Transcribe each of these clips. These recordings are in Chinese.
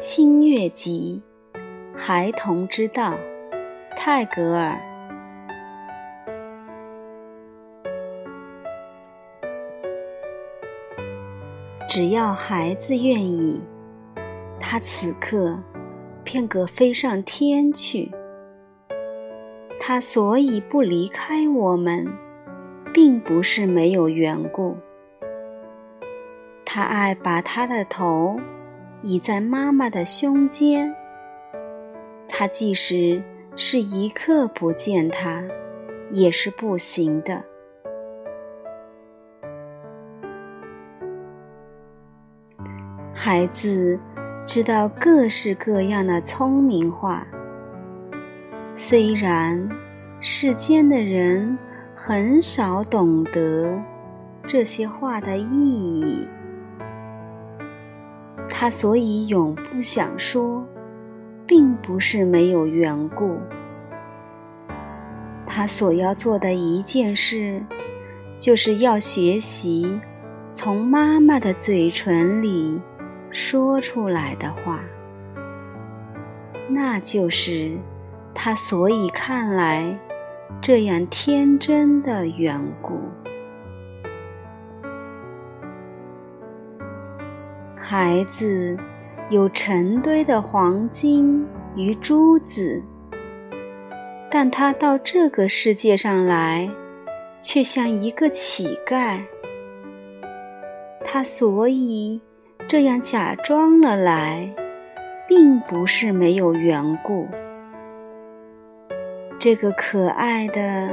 新月集·孩童之道，泰戈尔。只要孩子愿意，他此刻便可飞上天去。他所以不离开我们，并不是没有缘故。他爱把他的头。倚在妈妈的胸间，他即使是一刻不见他，也是不行的。孩子知道各式各样的聪明话，虽然世间的人很少懂得这些话的意义。他所以永不想说，并不是没有缘故。他所要做的一件事，就是要学习从妈妈的嘴唇里说出来的话，那就是他所以看来这样天真的缘故。孩子有成堆的黄金与珠子，但他到这个世界上来，却像一个乞丐。他所以这样假装了来，并不是没有缘故。这个可爱的、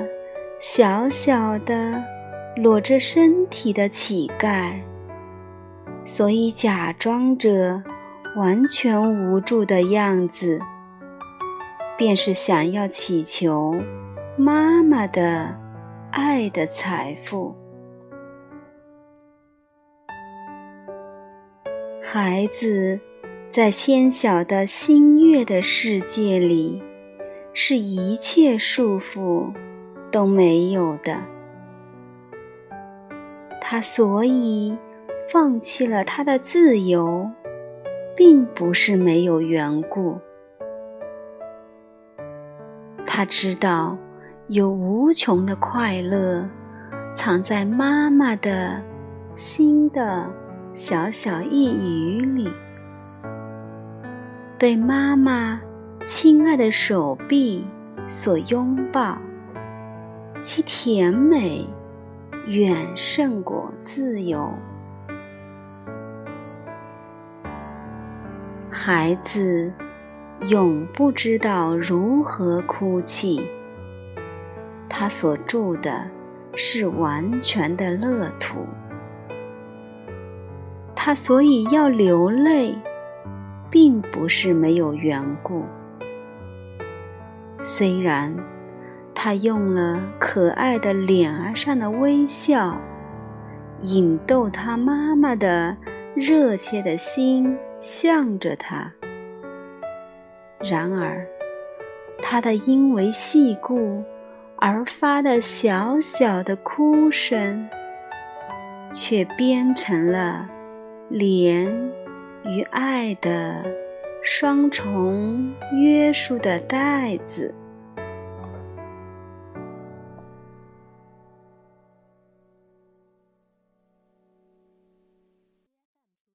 小小的、裸着身体的乞丐。所以假装着完全无助的样子，便是想要祈求妈妈的爱的财富。孩子在纤小的新月的世界里，是一切束缚都没有的。他所以。放弃了他的自由，并不是没有缘故。他知道有无穷的快乐藏在妈妈的心的小小一隅里，被妈妈亲爱的手臂所拥抱，其甜美远胜过自由。孩子永不知道如何哭泣，他所住的是完全的乐土。他所以要流泪，并不是没有缘故。虽然他用了可爱的脸儿上的微笑，引逗他妈妈的热切的心。向着他，然而，他的因为细故而发的小小的哭声，却编成了怜与爱的双重约束的带子。